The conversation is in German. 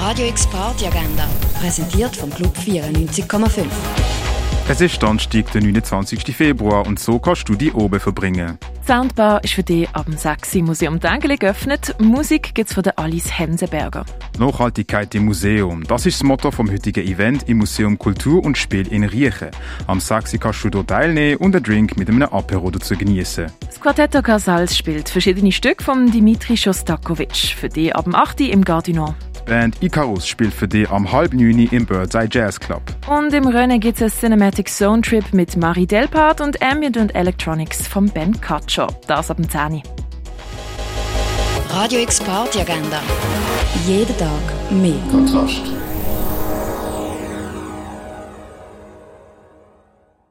Radio X Party Agenda, präsentiert vom Club 94,5. Es ist Donnerstag, der 29. Februar und so kannst du die oben verbringen. Die Soundbar ist für dich ab dem 6. im Museum Dengeli geöffnet. Musik gibt es von der Alice Hensenberger. Nachhaltigkeit im Museum. Das ist das Motto vom heutigen Event im Museum Kultur und Spiel in Riechen. Am 6. kannst du dort teilnehmen und einen Drink mit einem Apero dazu genießen. Das Quartetto Casals spielt verschiedene Stücke von Dimitri Shostakovich. Für dich ab dem 8. im Gardinon. Die Band Icarus spielt für dich am halb neun im Birdseye Jazz Club. Und im Rennen gibt es Cinematic Zone Trip mit Marie Delpart und Ambient und Electronics von Ben Katscher. Das ab dem 10. Radio X Party Agenda. Jeden Tag mehr. Kontrast.